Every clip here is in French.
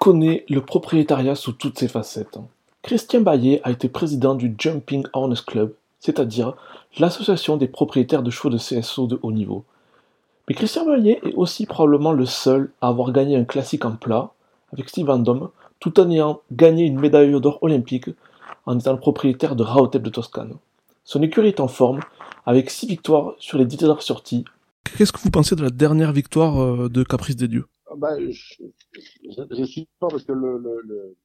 connaît le propriétariat sous toutes ses facettes. Christian Baillet a été président du Jumping Harness Club, c'est-à-dire l'association des propriétaires de chevaux de CSO de haut niveau. Mais Christian Baillet est aussi probablement le seul à avoir gagné un classique en plat avec Steve Van tout en ayant gagné une médaille d'or olympique en étant le propriétaire de Raotep de Toscane. Son écurie est en forme, avec six victoires sur les dix dernières sorties. Qu'est-ce que vous pensez de la dernière victoire euh, de Caprice des Dieux? Bah, je, suis pas parce que le, le, le,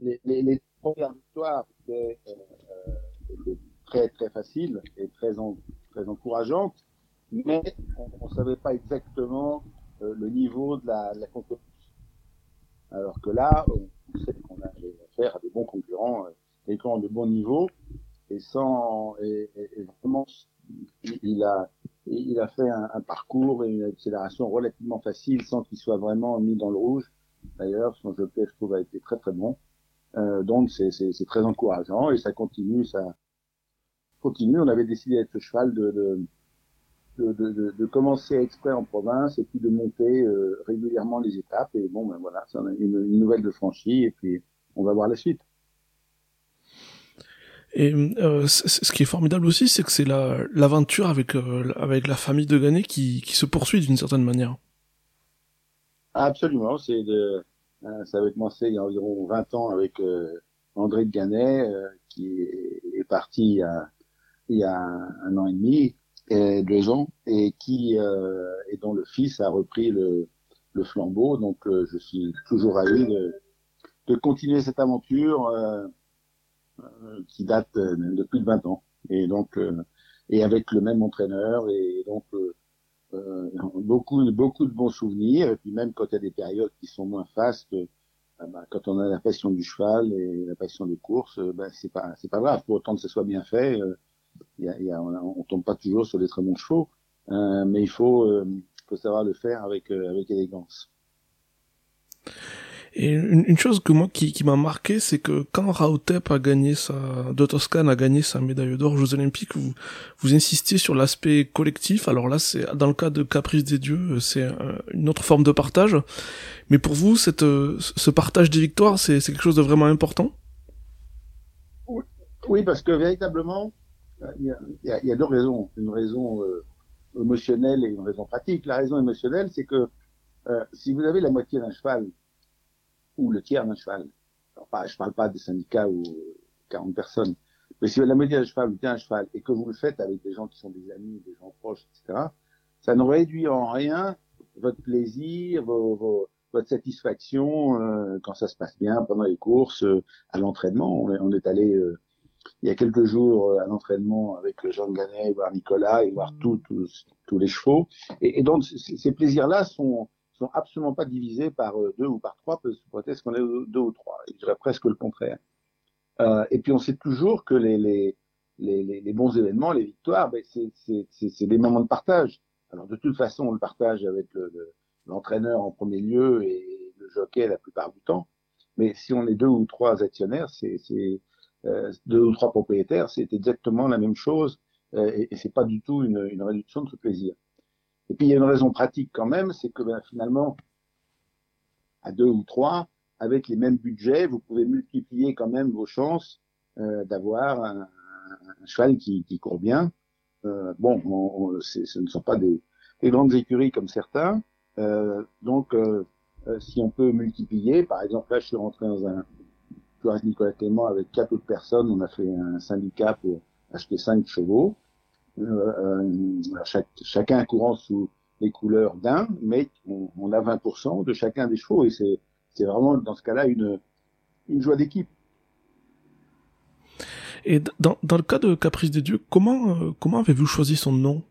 les, les, premières victoires étaient euh, très très faciles et très, très encourageantes, mais on savait pas exactement euh, le niveau de la, concurrence. Alors que là, on sait qu'on a affaire à des bons concurrents, des concurrents de bon niveau, et sans et, et, vraiment il a il a fait un, un, parcours et une accélération relativement facile sans qu'il soit vraiment mis dans le rouge. D'ailleurs, son jockey, je trouve, a été très très bon. Euh, donc c'est très encourageant et ça continue, ça continue. On avait décidé avec ce cheval de, de de, de, de, commencer exprès en province et puis de monter euh, régulièrement les étapes. Et bon, ben voilà, c'est une, une nouvelle de franchie et puis on va voir la suite. Et euh, ce qui est formidable aussi, c'est que c'est l'aventure avec euh, avec la famille de Gannet qui, qui se poursuit d'une certaine manière. Absolument, c'est de euh, ça avait commencé il y a environ 20 ans avec euh, André de Gannet qui est, parti il y a, il y a un, an et demi, et deux ans, et qui et dont le fils a repris le, le flambeau. Donc je suis toujours ravi de, de continuer cette aventure. Euh, qui date euh, de plus de 20 ans. Et donc, euh, et avec le même entraîneur, et donc beaucoup, beaucoup de bons souvenirs. Et puis même quand il y a des périodes qui sont moins fastes, bah, quand on a la passion du cheval et la passion des courses, bah, c'est pas pas grave. Pour autant que ce soit bien fait, y a, on, on, tombe pas toujours sur des très bons chevaux, euh, mais il faut, faut savoir le faire avec avec élégance. Et une, chose que moi qui, qui m'a marqué, c'est que quand Raotep a gagné sa, de Toscane a gagné sa médaille d'or aux Jeux Olympiques, vous, vous insistiez sur l'aspect collectif. Alors là, c'est dans le cas de Caprice des Dieux, c'est une autre forme de partage. Mais pour vous, cette, ce partage des victoires, c'est quelque chose de vraiment important? Oui, parce que véritablement, il y a, il y a deux raisons. Une raison euh, émotionnelle et une raison pratique. La raison émotionnelle, c'est que euh, si vous avez la moitié d'un cheval ou le tiers d'un cheval. Alors, pas, je parle pas des syndicats ou 40 personnes. Mais si vous la moitié d'un cheval ou un cheval et que vous le faites avec des gens qui sont des amis, des gens proches, etc., ça ne réduit en rien votre plaisir, vos, vos, votre satisfaction euh, quand ça se passe bien pendant les courses, euh, à l'entraînement. On, est allé euh, il y a quelques jours à l'entraînement avec Jean Ganet, voir Nicolas et voir tous tous les chevaux. Et donc ces plaisirs-là sont sont absolument pas divisés par euh, deux ou par trois, peut-être qu'on est deux ou trois. Je dirais presque le contraire. Euh, et puis on sait toujours que les, bons événements, les victoires, ben c'est des moments de partage. Alors de toute façon, on le partage avec l'entraîneur le, en premier lieu et le jockey la plupart du temps. Mais si on est deux ou trois actionnaires, c'est euh, deux ou trois propriétaires, c'est exactement la même chose et, et c'est pas du tout une, une réduction de ce plaisir. Et puis il y a une raison pratique quand même, c'est que ben, finalement, à deux ou trois, avec les mêmes budgets, vous pouvez multiplier quand même vos chances euh, d'avoir un, cheval qui, court bien. Euh, bon, on, on, ce ne sont pas des, des, grandes écuries comme certains. Euh, donc, si on peut multiplier, par exemple, là, je suis rentré dans un, avec Nicolas Clément avec quatre autres personnes, on a fait un syndicat pour acheter cinq chevaux. Euh, euh, chaque, chacun courant sous les couleurs d'un, mais on, on, a 20% de chacun des chevaux et c'est, c'est vraiment dans ce cas-là une, une joie d'équipe. Et dans, dans le cas de Caprice des Dieux, comment, euh, comment avez-vous choisi son nom?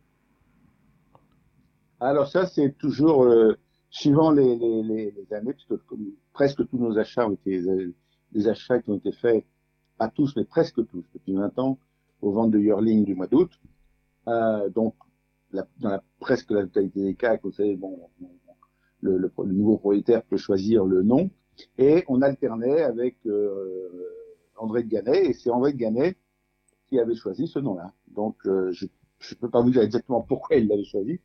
Alors ça, c'est toujours euh, suivant les, les, les, années, puisque presque tous nos achats ont été des achats qui ont été faits, pas tous, mais presque tous, depuis 20 ans, aux ventes de Yearling du mois d'août. Euh, donc, la, dans la, presque la totalité des cas, vous savez, bon, le, le, le, nouveau propriétaire peut choisir le nom, et on alternait avec euh, André de Gannet, et c'est André de Gannet qui avait choisi ce nom-là. Donc, euh, je ne peux pas vous dire exactement pourquoi il l'avait choisi,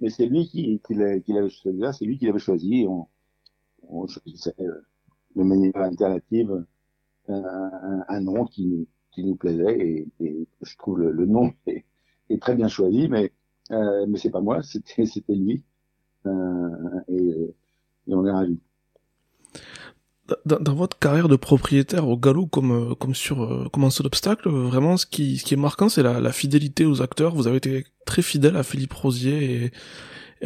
mais c'est lui qui, qui l'avait choisi là, c'est lui qui l'avait choisi, on, on choisissait de manière alternative un, un, nom qui, qui nous plaisait et, et je trouve le, le nom est, très bien choisi, mais euh, mais c'est pas moi, c'était c'était lui euh, et, et on est ravis dans, dans, votre carrière de propriétaire au galop comme euh, comme sur euh, comme un seul obstacle, vraiment ce qui ce qui est marquant c'est la, la, fidélité aux acteurs. Vous avez été très fidèle à Philippe Rosier et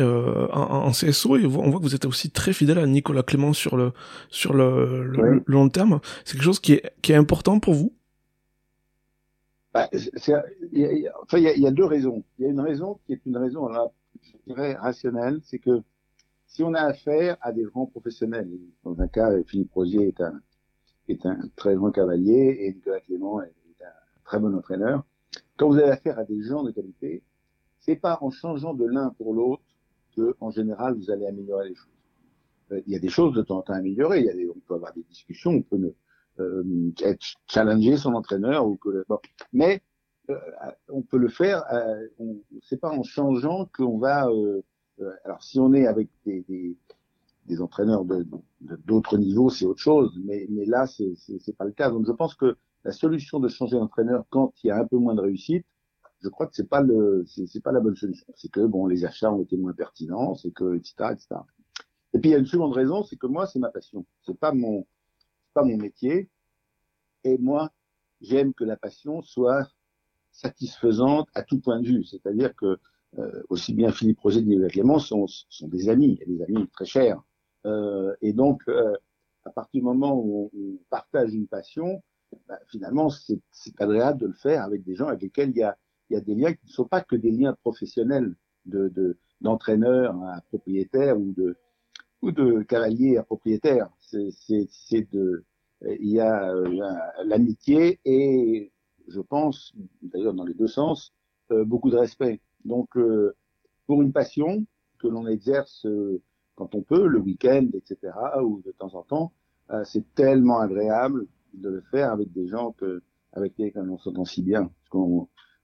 euh, en, en, CSO et on voit que vous êtes aussi très fidèle à Nicolas Clément sur le sur le, le, long terme. C'est quelque chose qui est qui est important pour vous? Bah, il y, y, a, deux raisons. Il y a une raison qui est une raison là, je dirais rationnelle, c'est que si on a affaire à des grands professionnels, dans un cas, Philippe Rosier est un, est un très grand cavalier et Nicolas Clément est un très bon entraîneur. Quand vous avez affaire à des gens de qualité, c'est pas en changeant de l'un pour l'autre que, en général, vous allez améliorer les choses. Euh, il y a des choses de temps en temps à améliorer. Il y a des, on peut avoir des discussions, on peut ne, challenger son entraîneur ou que, bon. mais euh, on peut le faire. Euh, c'est pas en changeant qu'on va euh, euh, alors si on est avec des, des, des entraîneurs d'autres de, niveaux, c'est autre chose, mais, mais là, c'est pas le cas. Donc je pense que la solution de changer d'entraîneur quand il y a un peu moins de réussite, je crois que c'est pas le c'est pas la bonne solution. C'est que bon, les achats ont été moins pertinents, c'est que etc etc. Et puis il y a une seconde raison, c'est que moi c'est ma passion, c'est pas mon pas mon métier, et moi j'aime que la passion soit satisfaisante à tout point de vue. C'est-à-dire que euh, aussi bien Philippe Roger que Nicolas Clément sont, sont des amis, et des amis très chers. Euh, et donc, euh, à partir du moment où on, partage une passion, bah, finalement, c'est agréable de le faire avec des gens avec lesquels il y a, il y a des liens qui ne sont pas que des liens professionnels de d'entraîneur à propriétaire ou de ou de cavalier à propriétaire. C'est de il y a l'amitié et je pense, d'ailleurs dans les deux sens, beaucoup de respect. Donc, euh, pour une passion que l'on exerce euh, quand on peut, le week-end, etc., ou de temps en temps, euh, c'est tellement agréable de le faire avec des gens que, avec lesquels on s'entend si bien.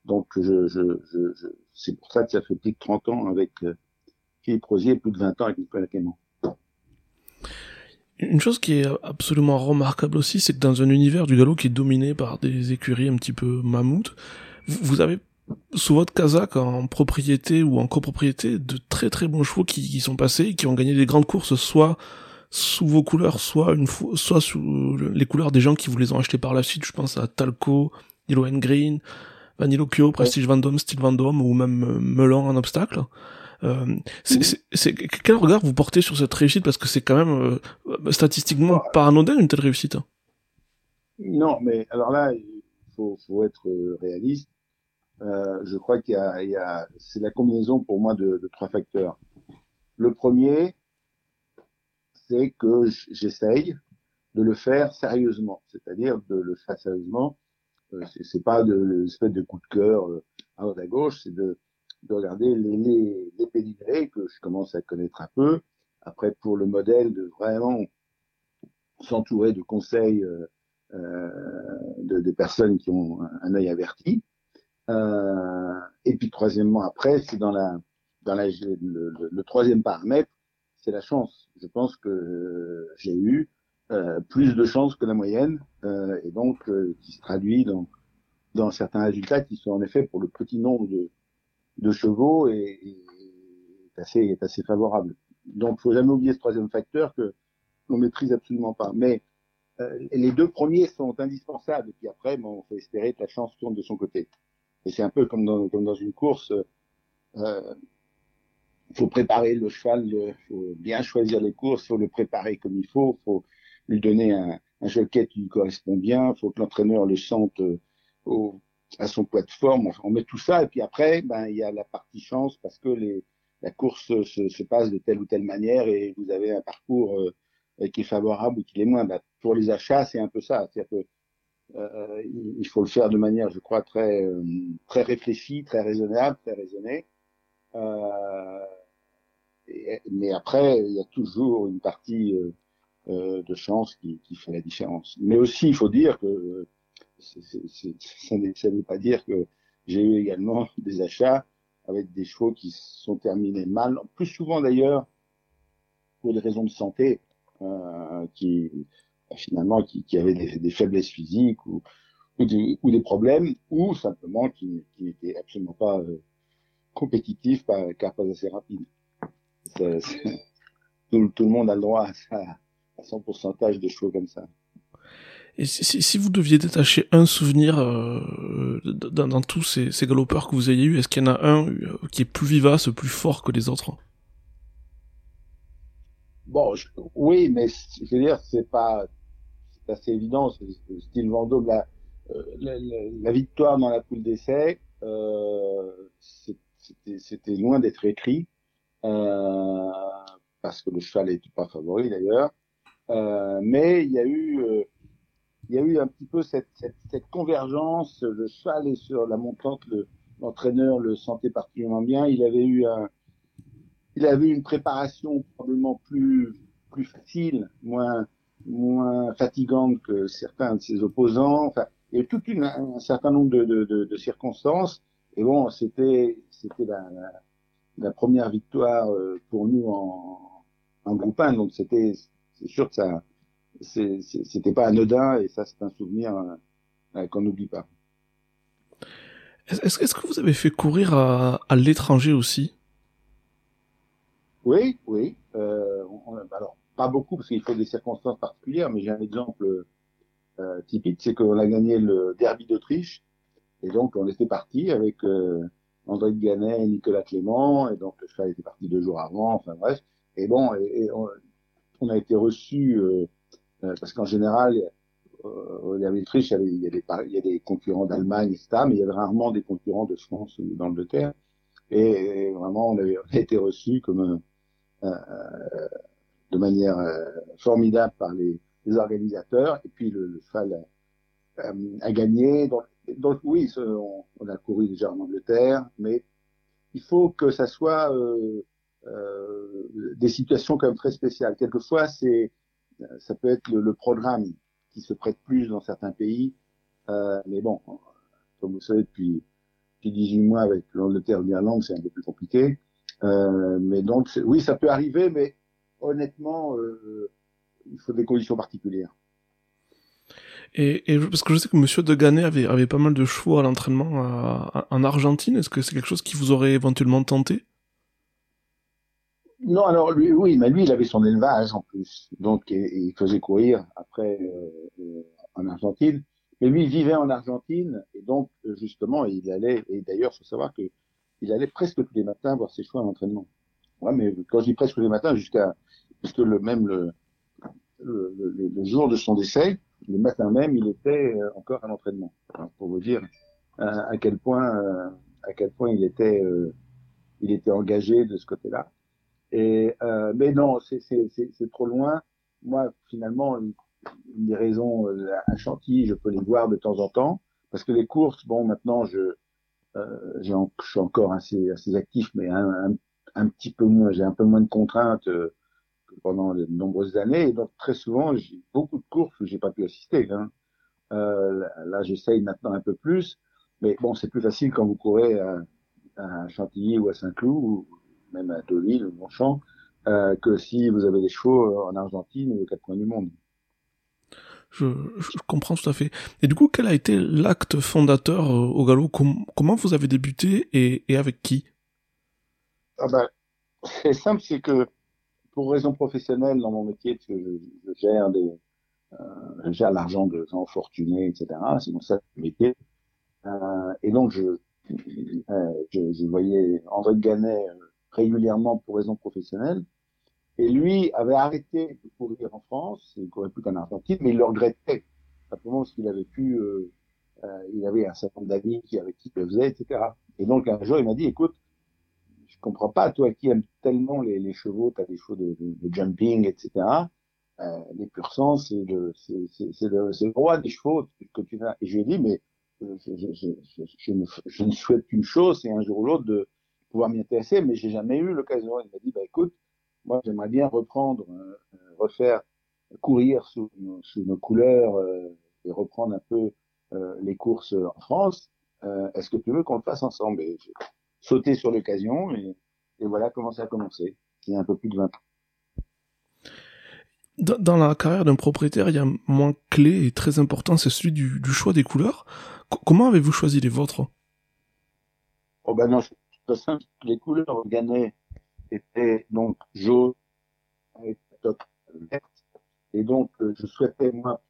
donc, je, je, je, c'est pour ça que ça fait plus de 30 ans avec Philippe Rosier plus de 20 ans avec Nicolas Clément. Une chose qui est absolument remarquable aussi, c'est que dans un univers du galop qui est dominé par des écuries un petit peu mammouth, vous avez sous votre Kazakh en propriété ou en copropriété de très très bons chevaux qui, qui sont passés qui ont gagné des grandes courses soit sous vos couleurs soit une fois soit sous les couleurs des gens qui vous les ont achetés par la suite. Je pense à Talco Nilo Green Vanilo Kyo Prestige Vendôme Style Vendôme ou même Melon en obstacle euh, c'est quel regard vous portez sur cette réussite? Parce que c'est quand même euh, statistiquement ah. pas anodin une telle réussite non mais alors là il faut, faut être euh, réaliste euh, je crois qu'il y a, c'est la combinaison pour moi de, de, trois facteurs. Le premier, c'est que j'essaye de le faire sérieusement, c'est-à-dire de le faire sérieusement. C'est pas de l'espèce de coup de cœur à droite à gauche, c'est de, de regarder les, les, les pédigrés que je commence à connaître un peu. Après, pour le modèle, de vraiment s'entourer de conseils euh, euh de, personnes qui ont un œil averti. Euh, et puis troisièmement, après, c'est dans la dans la le, le, troisième paramètre, c'est la chance. Je pense que j'ai eu euh, plus de chance que la moyenne, euh, et donc euh, qui se traduit dans dans certains résultats qui sont en effet pour le petit nombre de de chevaux et est assez est assez favorable. Donc, faut jamais oublier ce troisième facteur que l'on maîtrise absolument pas. Mais euh, les deux premiers sont indispensables. Et puis après, bon, on faut espérer que la chance tourne de son côté. Et c'est un peu comme dans, comme dans une course. Euh, faut préparer le cheval, il faut bien choisir les courses, faut le préparer comme il faut, faut lui donner un, un qui lui correspond bien, faut que l'entraîneur le sente euh, au, à son poids de forme. On met tout ça et puis après, ben il y a la partie chance parce que les, la course se, se passe de telle ou telle manière et vous avez un parcours euh, qui est favorable ou qui l'est moins. Ben, pour les achats, c'est un peu ça. C'est-à-dire que euh, il faut le faire de manière, je crois, très euh, très réfléchie, très raisonnable, très raisonnée. Euh, mais après, il y a toujours une partie euh, de chance qui, qui, fait la différence. Mais aussi, il faut dire que ça ne veut pas dire que j'ai eu également des achats avec des chevaux qui sont terminés mal, plus souvent d'ailleurs pour des raisons de santé. qui finalement qui, avait des, faiblesses physiques ou, des, problèmes, ou simplement qui, n'était absolument pas euh, compétitif car pas assez rapide. C tout, le monde a le droit à, à son pourcentage de chevaux comme ça. Et si, si, vous deviez détacher un souvenir euh, dans, dans, tous ces, ces, galopeurs que vous ayez eu, est-ce qu'il y en a un euh, qui est plus vivace, plus fort que les autres? Bon, je, oui, mais je veux dire, c'est pas, c'est assez évident, c'est le style Vendôme. La, euh, la, la, la, victoire dans la poule d'essai, euh, c'était loin d'être écrit, euh, parce que le cheval n'était pas favori d'ailleurs. Euh, mais il y a eu, euh, il y a eu un petit peu cette, cette, cette, convergence. Le cheval est sur la montante, l'entraîneur le, sentait particulièrement bien. Il avait eu un, il avait une préparation probablement plus plus facile, moins moins fatigante que certains de ses opposants. Enfin, il y a eu tout un certain nombre de, de, de, circonstances. Et bon, c'était c'était la, la, la, première victoire euh, pour nous en, en groupe 1, donc c'était c'est sûr que ça c'était pas anodin et ça c'est un souvenir euh, qu'on n'oublie pas. Est-ce est que vous avez fait courir à, à l'étranger aussi? Oui, oui. Euh, on, alors pas beaucoup parce qu'il faut des circonstances particulières, mais j'ai un exemple euh, typique, c'est qu'on a gagné le Derby d'Autriche et donc on était parti avec euh, André de Gannet et Nicolas Clément et donc le cheval était parti deux jours avant, enfin bref. Et bon, et, et on, on, a été reçu euh, euh, parce qu'en général, euh, au Derby d'Autriche, il, il, y a des, il y a des concurrents d'Allemagne, etc., mais il y avait rarement des concurrents de France ou d'Angleterre. Et, vraiment, on, avait, a été reçu comme euh, de manière euh, formidable par les, les, organisateurs. Et puis le, le cheval a, a, gagné. Donc, donc oui, on, on, a couru déjà en Angleterre, mais il faut que ça soit euh, euh, des situations quand même très spéciales. Quelquefois, c'est ça peut être le, programme qui se prête plus dans certains pays. Euh, mais bon, comme vous savez, depuis, depuis 18 mois avec l'Angleterre et l'Irlande, c'est un peu plus compliqué. Euh, mais donc, oui, ça peut arriver, mais honnêtement, euh, il faut des conditions particulières. Et, parce que je sais que Monsieur de Gannet avait, avait pas mal de chevaux à l'entraînement en Argentine. Est-ce que c'est quelque chose qui vous aurait éventuellement tenté? Non, alors lui, oui, mais lui, il avait son élevage en plus, donc il faisait courir après euh, en Argentine. Mais lui, il vivait en Argentine et donc justement, il allait. Et d'ailleurs, faut savoir que il allait presque tous les matins voir ses chevaux à l'entraînement. Ouais, mais quand je dis presque tous les matins, jusqu'à parce que le même le, le, le, jour de son décès, le matin même, il était euh, encore à l'entraînement. Pour vous dire euh, à quel point euh, à quel point il était euh, il était engagé de ce côté-là. Et euh, mais non, c'est trop loin. Moi, finalement, une, des raisons à Chantilly, je peux les voir de temps en temps parce que les courses, bon, maintenant je euh, je suis encore assez assez actif, mais un, un, petit peu moins, j'ai un peu moins de contraintes euh, que pendant de nombreuses années. Donc très souvent, j'ai beaucoup de courses où j'ai pas pu assister. Hein. Euh, là, j'essaye maintenant un peu plus, mais bon, c'est plus facile quand vous courez à, à Chantilly ou à Saint-Cloud ou même à Deauville ou Longchamp euh, que si vous avez des chevaux en Argentine ou aux quatre coins du monde. Je, je, comprends tout à fait. Et du coup, quel a été l'acte fondateur euh, au galop Com Comment vous avez débuté et, et avec qui? Ah ben, C'est simple, c'est que pour raison professionnelle dans mon métier, parce que je, je gère des, euh, je gère l'argent de gens fortunés, etc. C'est mon seul métier. Euh, et donc, je, euh, je, je, voyais André Gannet euh, régulièrement pour raison professionnelle. Et lui avait arrêté de courir en France, il ne courait plus qu'en Argentine, mais il le regrettait, simplement parce qu'il avait pu, euh, euh, il avait un certain nombre d'amis qui avec qui il le faisait, etc. Et donc un jour il m'a dit, écoute, je comprends pas, toi qui aimes tellement les, les chevaux, tu as des chevaux de, de, jumping, etc. Euh, les pur sang, c'est le, c'est, le, roi des chevaux que tu as. Et je lui ai dit, mais je, je, je, je, je ne souhaite qu'une chose, c'est un jour ou l'autre de pouvoir m'y intéresser, mais j'ai jamais eu l'occasion. Il m'a dit, bah écoute, moi, j'aimerais bien reprendre, euh, refaire, courir sous, sous nos couleurs euh, et reprendre un peu euh, les courses en France. Euh, est-ce que tu veux qu'on le fasse ensemble? Et J'ai sauté sur l'occasion et, et, voilà comment ça a commencé. Il y a un peu plus de 20 ans. dans, la carrière d'un propriétaire, il y a un moment clé et très important, c'est celui du, choix des couleurs. comment avez-vous choisi les vôtres? Oh ben non, Les couleurs gagnées étaient donc jaune top verte. Et donc, euh, je souhaitais, moi,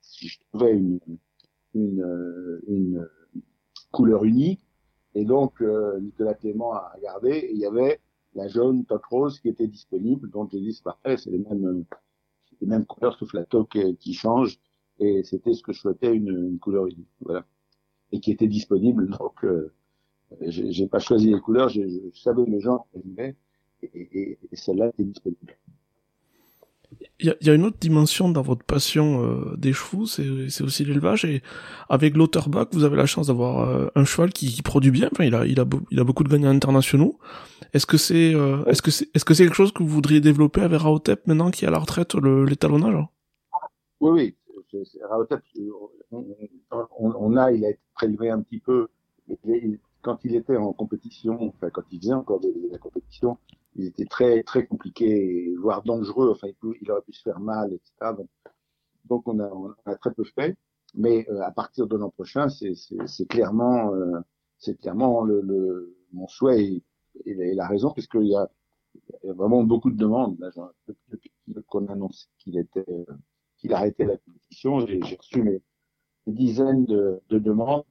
si je trouvais une, une, euh, une couleur unique. Et donc, euh, Nicolas Clément a regardé et il y avait la jaune top rose qui était disponible. Donc, j'ai dit, c'est parfait, c'est les mêmes, les mêmes couleurs sauf la toque qui change. Et c'était ce que je souhaitais, une, une, couleur unique. Voilà. Et qui était disponible. Donc, euh, j'ai pas choisi les couleurs, je, je savais les gens et, et, et celle-là était disponible. Il y, a une autre dimension dans votre passion euh, des chevaux, c'est aussi l'élevage. Et avec l'Otterbach, vous avez la chance d'avoir euh, un cheval qui, qui, produit bien. Enfin, il a, il a, il a beaucoup de gagnants internationaux. Est-ce que c'est, euh, est-ce que c'est, est-ce que c'est quelque chose que vous voudriez développer avec Raotep maintenant qui est à la retraite, l'étalonnage Oui, oui. Raotep, on, on, a, il a été prélevé un petit peu. Quand il était en compétition, enfin quand il faisait encore de la compétition, il était très très compliqué, voire dangereux. Enfin, il, aurait pu se faire mal, etc. Donc, on, a, on a très peu fait. Mais euh, à partir de l'an prochain, c'est clairement, euh, c'est clairement le, le, mon souhait et, la raison, puisqu'il y a, y a vraiment beaucoup de demandes. Depuis qu'on annonce qu'il était, qu'il arrêtait la compétition, j'ai reçu mes, des dizaines de, demandes,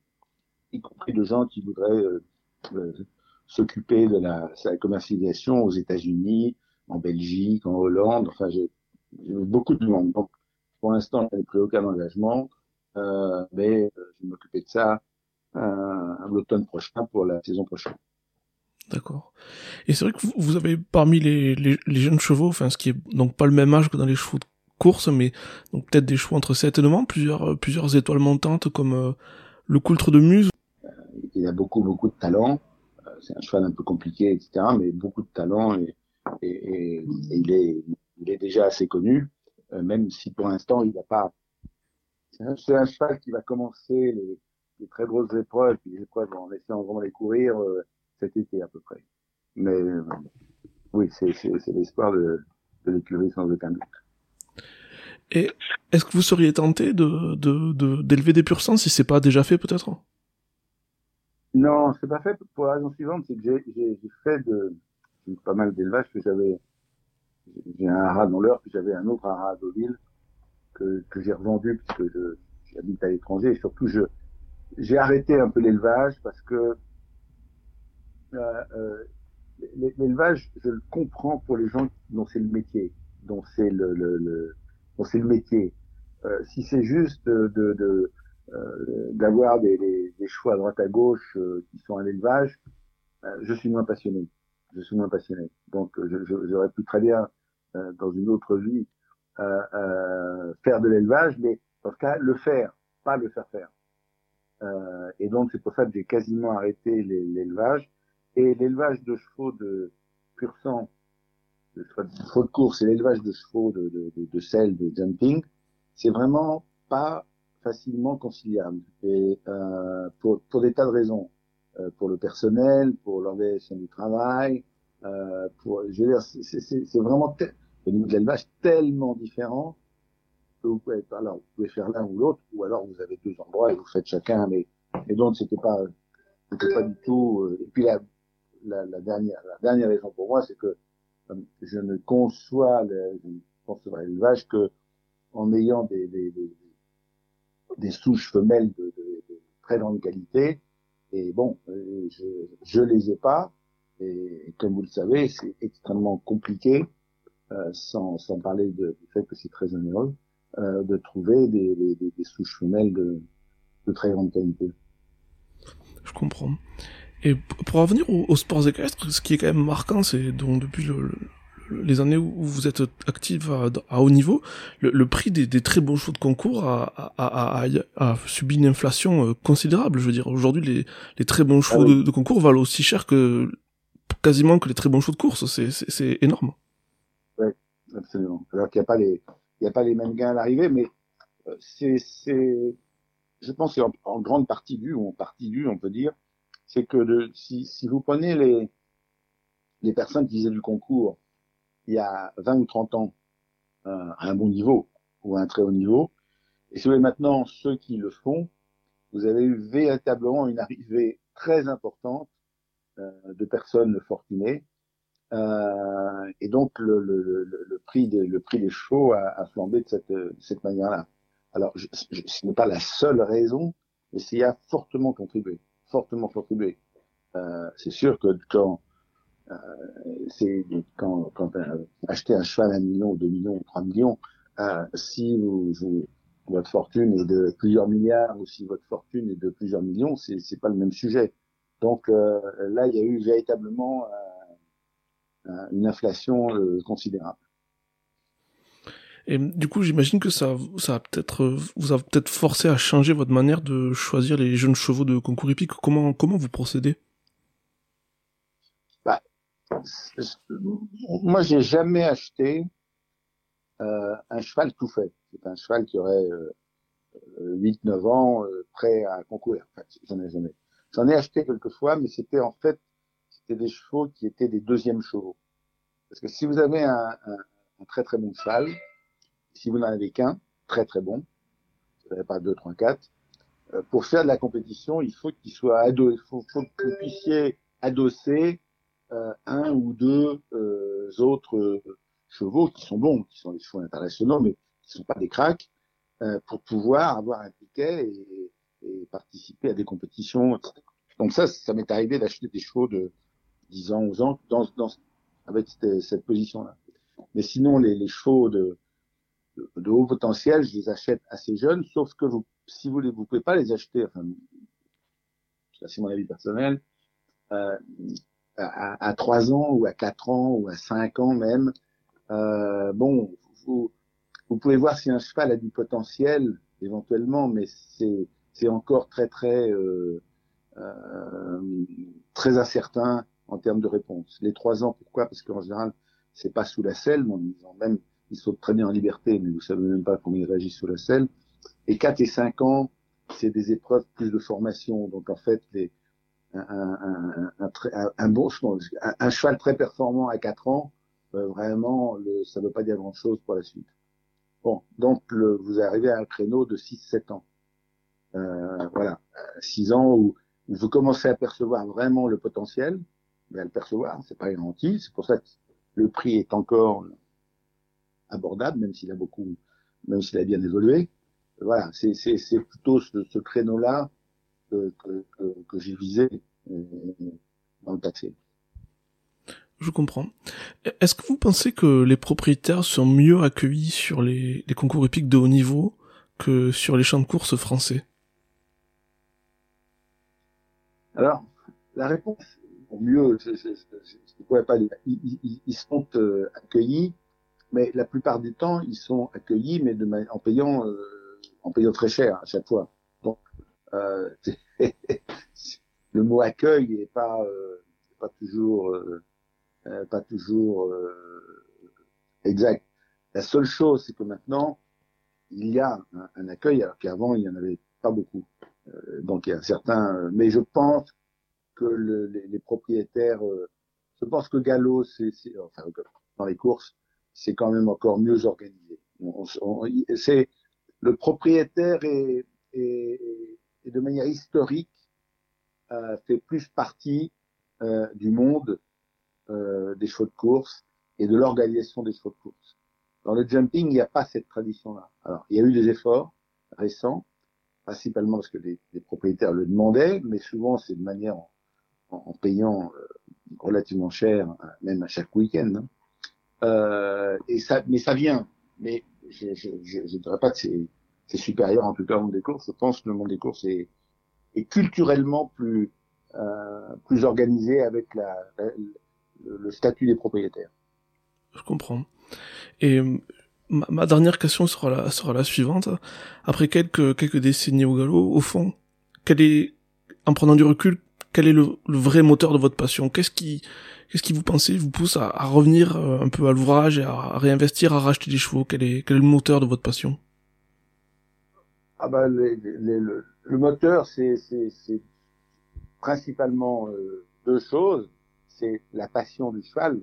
y compris de gens qui voudraient euh, euh s'occuper de la, sa commercialisation aux États-Unis, en Belgique, en Hollande. Enfin, j'ai beaucoup de demandes. Donc, pour l'instant, je n'ai pris aucun engagement, euh, mais euh, je vais m'occuper de ça euh, l'automne prochain pour la saison prochaine. D'accord. Et c'est vrai que vous, avez parmi les, les, jeunes chevaux, enfin ce qui est donc pas le même âge que dans les chevaux de course, mais donc peut-être des chevaux entre 7 et 9 ans, plusieurs, plusieurs étoiles montantes comme le coultre de Muse. Il a beaucoup beaucoup de talent c'est un cheval un peu compliqué, etc., mais beaucoup de talent et, il, est, déjà assez connu, euh, même si pour l'instant il n'a pas. C'est un, cheval qui va commencer les, très grosses épreuves, puis les épreuves en essayant vraiment les courir euh, cet été à peu près. Mais euh, oui, c'est l'espoir de, de l'écurie sans aucun doute. Et est-ce que vous seriez tenté de d'élever de, des pur sang si c'est pas déjà fait peut-être? Non, c'est pas fait pour la raison suivante, c'est que j'ai fait de pas mal d'élevages que j'avais j'ai un haras dans l'heure, puis j'avais un autre haras à Deauville que, que j'ai revendu puisque j'habite à l'étranger et surtout je j'ai arrêté un peu l'élevage parce que euh, euh, l'élevage, je le comprends pour les gens dont c'est le métier, dont c'est le, le, le dont c'est le métier. Euh, si c'est juste de, de, euh, d'avoir des, des, des, choix à droite à gauche euh, qui sont à l'élevage, euh, je suis moins passionné. Je suis moins passionné. Donc, j'aurais pu très bien, dans une autre vie, faire de l'élevage, mais dans ce cas, le faire, pas le faire faire. et donc, c'est pour ça que j'ai quasiment arrêté l'élevage. Et l'élevage de chevaux de pur sang, de chevaux de course et l'élevage de chevaux de, de, de, de sel, de jumping, c'est vraiment pas facilement conciliable et euh, pour, pour des tas de raisons, euh, pour le personnel, pour l'organisation du travail, euh, pour, je veux dire, c'est vraiment au niveau de l'élevage tellement différent que vous pouvez, alors vous pouvez faire l'un ou l'autre, ou alors vous avez deux endroits et vous faites chacun, mais et donc c'était pas c'était pas du tout. Euh, et puis la, la, la, dernière la dernière raison pour moi, c'est que euh, je ne conçois le, je l'élevage que en ayant des, des, des des souches femelles de, de, de, très grande qualité. Et bon, euh, je, je les ai pas. Et comme vous le savez, c'est extrêmement compliqué, euh, sans, sans parler de, du fait que c'est très onéreux, euh, de trouver des, des, des, souches femelles de, de très grande qualité. Je comprends. Et pour revenir aux, aux sports équestres, ce qui est quand même marquant, c'est donc depuis le, les années où vous êtes active à, haut niveau, le, prix des, des, très bons chevaux de concours a, a, a, subi une inflation euh, considérable. Je veux dire, aujourd'hui, les, les très bons chevaux ah de, concours valent aussi cher que quasiment que les très bons chevaux de course. C'est énorme. Oui, absolument. Alors qu'il n'y a pas les, il y a pas les mêmes gains à l'arrivée, mais euh, c'est, je pense, en, grande partie dû, ou en partie dû, on peut dire, c'est que de, si, si vous prenez les, les personnes qui faisaient du concours il y a 20 ou 30 ans à un bon niveau ou à un très haut niveau. Et si vous voulez maintenant ceux qui le font, vous avez eu véritablement une arrivée très importante euh, de personnes fortunées. Euh, et donc le, le, le, prix des, le prix des chevaux a, flambé de cette, cette manière-là. Alors ce n'est pas la seule raison, mais c'est a fortement contribué, fortement contribué. Euh, c'est sûr que quand euh, c'est quand, euh, acheter un cheval à un million, deux millions, trois millions, euh, si votre fortune est de plusieurs milliards ou si votre fortune est de plusieurs millions, c'est c'est pas le même sujet. Donc là, il y a eu véritablement une inflation considérable. Et du coup, j'imagine que ça, ça a peut-être, vous a peut-être forcé à changer votre manière de choisir les jeunes chevaux de concours hippique. Comment, comment vous procédez? Moi, j'ai jamais acheté euh, un cheval tout fait. C'est un cheval qui aurait euh, 8-9 ans, euh, prêt à concourir. En fait, j'en ai jamais. J'en ai acheté quelques fois, mais c'était en fait, c'était des chevaux qui étaient des deuxièmes chevaux. Parce que si vous avez un, un, un très très bon cheval, si vous n'en avez qu'un, très très bon, vous n'avez pas 2, 3, 4, pour faire de la compétition, il faut qu'il soit ado, il faut, faut, que vous puissiez adosser euh, un ou deux euh, autres euh, chevaux qui sont bons, qui sont des chevaux internationaux, mais qui sont pas des cracks, euh, pour pouvoir avoir un ticket et, et, participer à des compétitions. Donc ça, ça m'est arrivé d'acheter des chevaux de 10 ans, 11 ans dans, dans, avec cette, cette position-là. Mais sinon, les, les chevaux de, de, de, haut potentiel, je les achète assez jeunes, sauf que vous, si vous ne vous pouvez pas les acheter, enfin, c'est mon avis personnel, euh, à, 3 ans ou à 4 ans ou à 5 ans même, euh, bon, vous, vous pouvez voir si un cheval a du potentiel éventuellement, mais c'est c'est encore très très euh, euh, très incertain en termes de réponse. Les trois ans, pourquoi? Parce qu'en général, c'est pas sous la selle, non, ils ont même ils sautent très bien en liberté, mais vous savez même pas comment ils réagissent sous la selle. Et 4 et 5 ans, c'est des épreuves plus de formation. Donc en fait, les, un, un, un, un, bon un, cheval très performant à 4 ans, euh, vraiment, le, ça ne veut pas dire grand-chose pour la suite. Bon, donc le, vous arrivez à un créneau de 6-7 ans. Euh, voilà, 6 ans où, où, vous commencez à percevoir vraiment le potentiel, mais à le percevoir, c'est pas garanti. C'est pour ça que le prix est encore abordable, même s'il a beaucoup, même s'il a bien évolué. Voilà, c'est plutôt ce, ce créneau-là que, que, que, que j'ai visé euh, dans le passé. Je comprends. Est-ce que vous pensez que les propriétaires sont mieux accueillis sur les, les concours épiques de haut niveau que sur les champs de course français? Alors, la réponse, au mieux, je ne pourrais pas dire. Ils, ils, ils sont euh, accueillis mais la plupart du temps, ils sont accueillis, mais de en payant euh, en payant très cher à chaque fois. Donc, euh, le mot accueil n'est pas euh, pas toujours euh, euh, pas toujours euh, exact. La seule chose, c'est que maintenant, il y a un, accueil, alors qu'avant, il n'y en avait pas beaucoup. donc, il y a certains, mais je pense que le, les, les, propriétaires, je pense que Gallo, c'est, enfin, dans les courses, c'est quand même encore mieux organisé. C'est le propriétaire est, est, de manière historique euh, fait plus partie euh, du monde euh, des chevaux de course et de l'organisation des chevaux de course. Dans le jumping, il n'y a pas cette tradition-là. Alors, il y a eu des efforts récents, principalement parce que les, les propriétaires le demandaient, mais souvent c'est de manière en, en payant euh, relativement cher, même à chaque week-end. Hein. Euh, et ça, mais ça vient. Mais je ne dirais pas que c'est supérieur en tout cas au monde des courses. Je pense que le monde des courses est, est culturellement plus euh, plus organisé avec la, la, le statut des propriétaires. Je comprends. Et ma, ma, dernière question sera la, sera la suivante. Après quelques, quelques décennies au galop, au fond, quel est, en prenant du recul, quel est le, le vrai moteur de votre passion? Qu'est-ce qui, Qu'est-ce qui vous pensez vous pousse à, à revenir euh, un peu à l'ouvrage et à réinvestir, à racheter des chevaux? Quel est, quel est le moteur de votre passion? Ah bah, les, les, le, le, moteur, c'est principalement euh, deux choses. C'est la passion du cheval.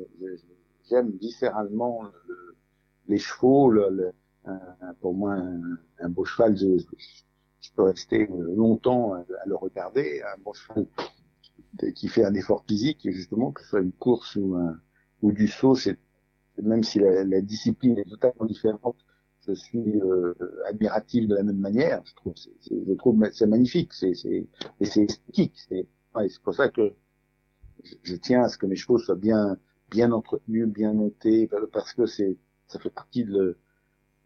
J'aime viscéralement le, les chevaux, le, pour moi, un, beau cheval, je, je, peux rester longtemps à le regarder. Un beau cheval qui fait un effort physique, justement, que ce soit une course ou, un, ou du saut, c'est même si la, la, discipline est totalement différente, je suis euh, admiratif de la même manière. Je trouve, c'est, je trouve, c'est magnifique, c'est, c'est, et c'est esthétique. C'est, ouais, c'est pour ça que je, tiens à ce que mes chevaux soient bien, bien entretenus, bien montés, parce que c'est, ça fait partie de,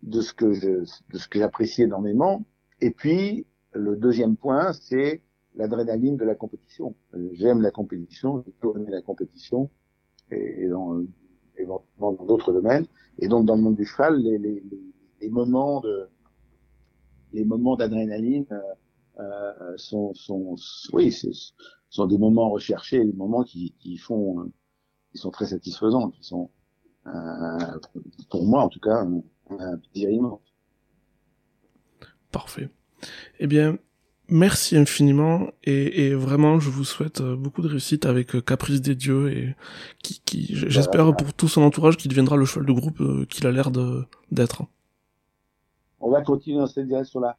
de ce que je, de ce que j'apprécie énormément. Et puis, le deuxième point, c'est l'adrénaline de la compétition. J'aime la compétition, j'ai toujours aimé la compétition, et, dans, éventuellement dans d'autres domaines. Et donc, dans le monde du cheval, les, les moments de, les moments d'adrénaline euh, euh sont, sont, oui, sont des moments recherchés, des moments qui, qui font, euh, qui sont très satisfaisants, qui sont, euh, pour moi en tout cas, un, un plaisir immense. Parfait. Eh bien, merci infiniment et, et, vraiment je vous souhaite euh, beaucoup de réussite avec Caprice des Dieux et qui, qui j'espère pour tout son entourage qui deviendra le cheval de groupe qu'il a l'air de d'être. On va continuer dans cette direction-là.